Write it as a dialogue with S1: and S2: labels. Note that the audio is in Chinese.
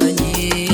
S1: and